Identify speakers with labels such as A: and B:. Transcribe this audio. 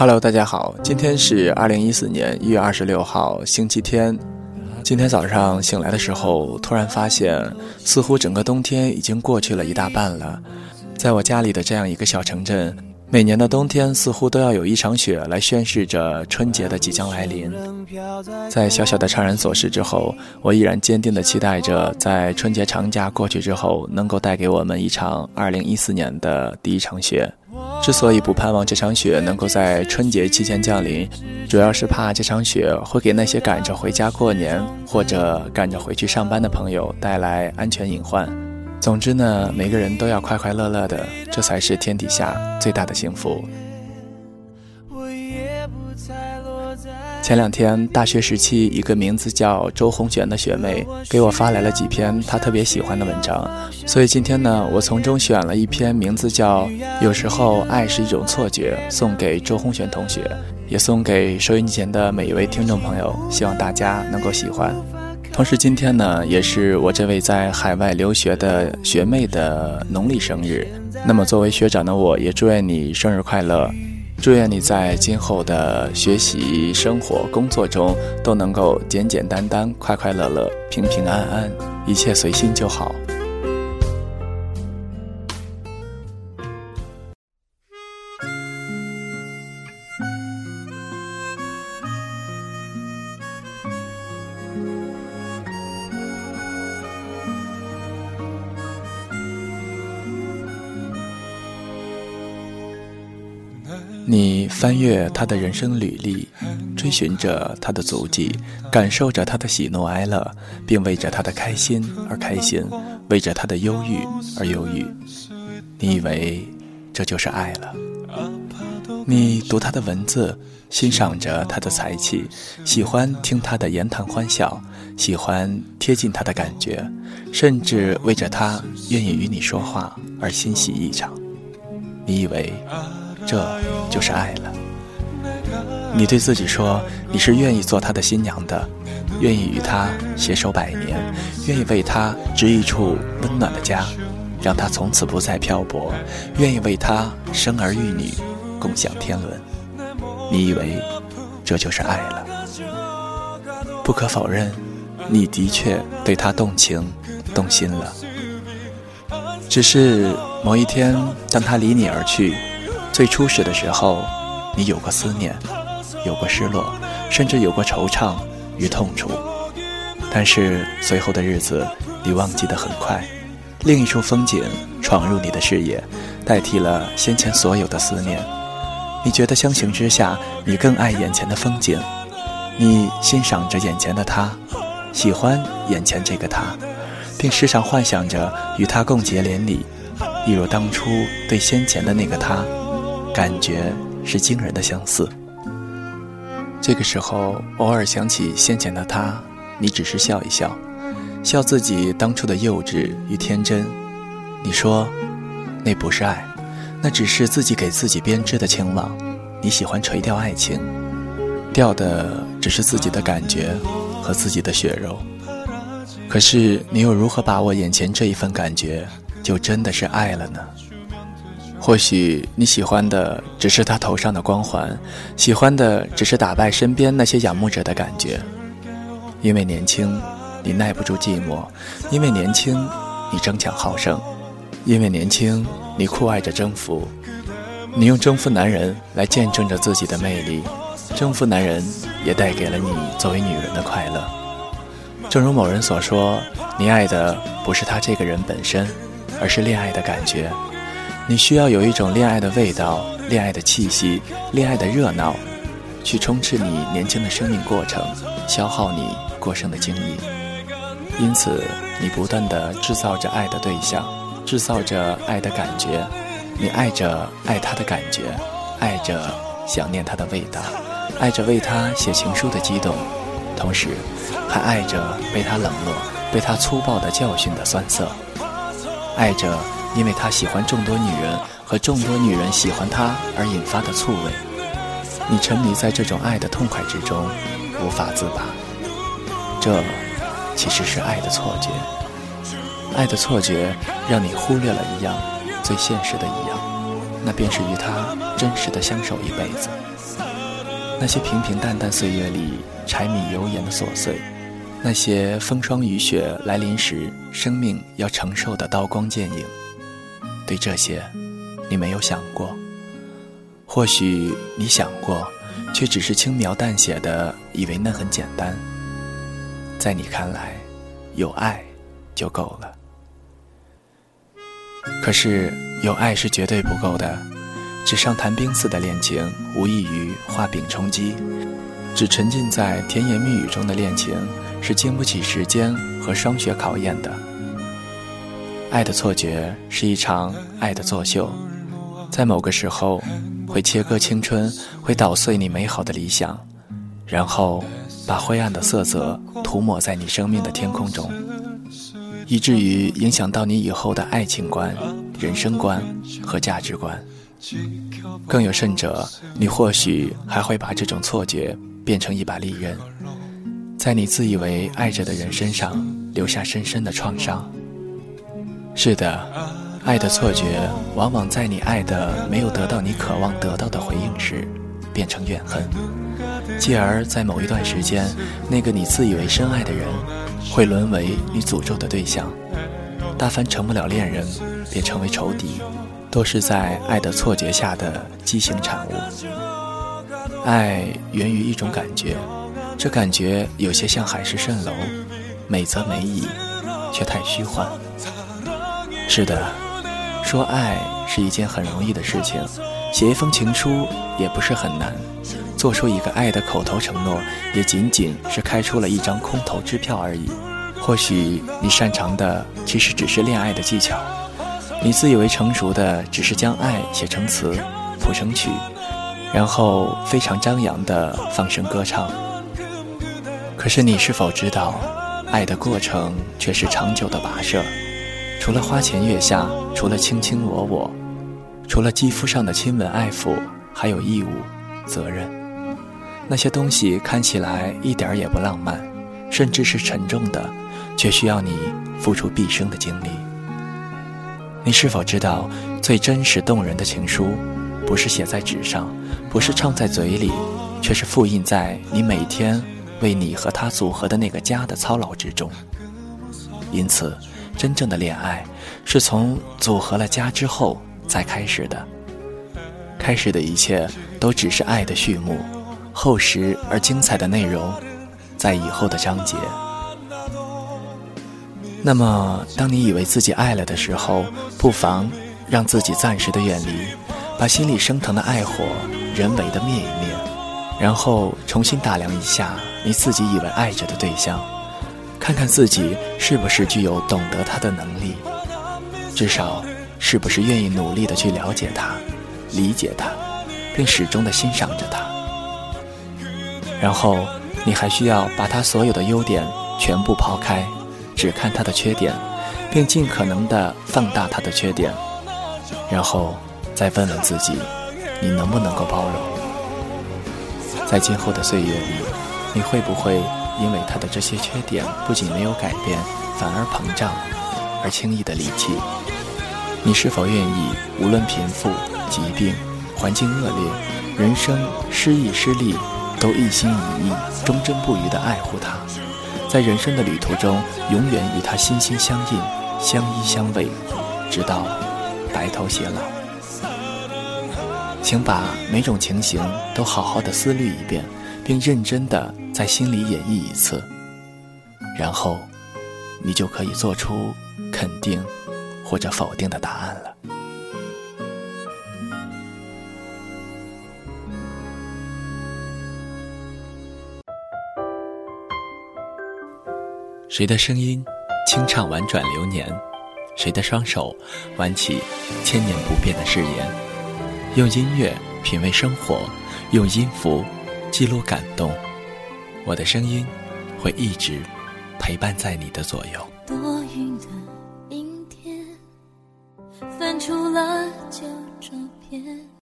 A: Hello，大家好，今天是二零一四年一月二十六号，星期天。今天早上醒来的时候，突然发现，似乎整个冬天已经过去了一大半了。在我家里的这样一个小城镇，每年的冬天似乎都要有一场雪来宣示着春节的即将来临。在小小的怅然所失之后，我依然坚定地期待着，在春节长假过去之后，能够带给我们一场二零一四年的第一场雪。之所以不盼望这场雪能够在春节期间降临，主要是怕这场雪会给那些赶着回家过年或者赶着回去上班的朋友带来安全隐患。总之呢，每个人都要快快乐乐的，这才是天底下最大的幸福。前两天，大学时期一个名字叫周红璇的学妹给我发来了几篇她特别喜欢的文章，所以今天呢，我从中选了一篇名字叫《有时候爱是一种错觉》，送给周红璇同学，也送给收音机前的每一位听众朋友，希望大家能够喜欢。同时，今天呢，也是我这位在海外留学的学妹的农历生日，那么作为学长的我，也祝愿你生日快乐。祝愿你在今后的学习、生活、工作中都能够简简单单、快快乐乐、平平安安，一切随心就好。你翻阅他的人生履历，追寻着他的足迹，感受着他的喜怒哀乐，并为着他的开心而开心，为着他的忧郁而忧郁。你以为这就是爱了？你读他的文字，欣赏着他的才气，喜欢听他的言谈欢笑，喜欢贴近他的感觉，甚至为着他愿意与你说话而欣喜异常。你以为？这就是爱了。你对自己说，你是愿意做他的新娘的，愿意与他携手百年，愿意为他织一处温暖的家，让他从此不再漂泊，愿意为他生儿育女，共享天伦。你以为这就是爱了？不可否认，你的确对他动情、动心了。只是某一天，当他离你而去。最初始的时候，你有过思念，有过失落，甚至有过惆怅与痛楚。但是随后的日子，你忘记得很快，另一处风景闯入你的视野，代替了先前所有的思念。你觉得相形之下，你更爱眼前的风景，你欣赏着眼前的他，喜欢眼前这个他，并时常幻想着与他共结连理，一如当初对先前的那个他。感觉是惊人的相似。这个时候，偶尔想起先前的他，你只是笑一笑，笑自己当初的幼稚与天真。你说，那不是爱，那只是自己给自己编织的情网。你喜欢垂钓爱情，钓的只是自己的感觉和自己的血肉。可是，你又如何把握眼前这一份感觉，就真的是爱了呢？或许你喜欢的只是他头上的光环，喜欢的只是打败身边那些仰慕者的感觉。因为年轻，你耐不住寂寞；因为年轻，你争强好胜；因为年轻，你酷爱着征服。你用征服男人来见证着自己的魅力，征服男人也带给了你作为女人的快乐。正如某人所说，你爱的不是他这个人本身，而是恋爱的感觉。你需要有一种恋爱的味道、恋爱的气息、恋爱的热闹，去充斥你年轻的生命过程，消耗你过剩的精力。因此，你不断地制造着爱的对象，制造着爱的感觉。你爱着爱他的感觉，爱着想念他的味道，爱着为他写情书的激动，同时，还爱着被他冷落、被他粗暴的教训的酸涩，爱着。因为他喜欢众多女人和众多女人喜欢他而引发的醋味，你沉迷在这种爱的痛快之中，无法自拔。这其实是爱的错觉，爱的错觉让你忽略了一样最现实的一样，那便是与他真实的相守一辈子。那些平平淡淡岁月里柴米油盐的琐碎，那些风霜雨雪来临时生命要承受的刀光剑影，对这些，你没有想过。或许你想过，却只是轻描淡写的以为那很简单。在你看来，有爱就够了。可是有爱是绝对不够的，纸上谈兵似的恋情无异于画饼充饥，只沉浸在甜言蜜语中的恋情是经不起时间和霜雪考验的。爱的错觉是一场爱的作秀，在某个时候。会切割青春，会捣碎你美好的理想，然后把灰暗的色泽涂抹在你生命的天空中，以至于影响到你以后的爱情观、人生观和价值观。更有甚者，你或许还会把这种错觉变成一把利刃，在你自以为爱着的人身上留下深深的创伤。是的。爱的错觉，往往在你爱的没有得到你渴望得到的回应时，变成怨恨，继而在某一段时间，那个你自以为深爱的人，会沦为你诅咒的对象。大凡成不了恋人，便成为仇敌，都是在爱的错觉下的畸形产物。爱源于一种感觉，这感觉有些像海市蜃楼，美则美矣，却太虚幻。是的。说爱是一件很容易的事情，写一封情书也不是很难，做出一个爱的口头承诺，也仅仅是开出了一张空头支票而已。或许你擅长的其实只是恋爱的技巧，你自以为成熟的只是将爱写成词谱成曲，然后非常张扬的放声歌唱。可是你是否知道，爱的过程却是长久的跋涉？除了花前月下，除了卿卿我我，除了肌肤上的亲吻爱抚，还有义务、责任。那些东西看起来一点也不浪漫，甚至是沉重的，却需要你付出毕生的精力。你是否知道，最真实动人的情书，不是写在纸上，不是唱在嘴里，却是复印在你每天为你和他组合的那个家的操劳之中。因此。真正的恋爱，是从组合了家之后再开始的。开始的一切都只是爱的序幕，厚实而精彩的内容，在以后的章节。那么，当你以为自己爱了的时候，不妨让自己暂时的远离，把心里升腾的爱火人为的灭一灭，然后重新打量一下你自己以为爱着的对象。看看自己是不是具有懂得他的能力，至少是不是愿意努力的去了解他、理解他，并始终的欣赏着他。然后，你还需要把他所有的优点全部抛开，只看他的缺点，并尽可能的放大他的缺点。然后再问问自己，你能不能够包容？在今后的岁月里，你会不会？因为他的这些缺点不仅没有改变，反而膨胀，而轻易的离弃。你是否愿意，无论贫富、疾病、环境恶劣、人生失意失利，都一心一意、忠贞不渝地爱护他，在人生的旅途中，永远与他心心相印、相依相偎，直到白头偕老？请把每种情形都好好的思虑一遍。并认真的在心里演绎一次，然后，你就可以做出肯定或者否定的答案了。谁的声音清唱婉转流年？谁的双手挽起千年不变的誓言？用音乐品味生活，用音符。记录感动，我的声音会一直陪伴在你的左右。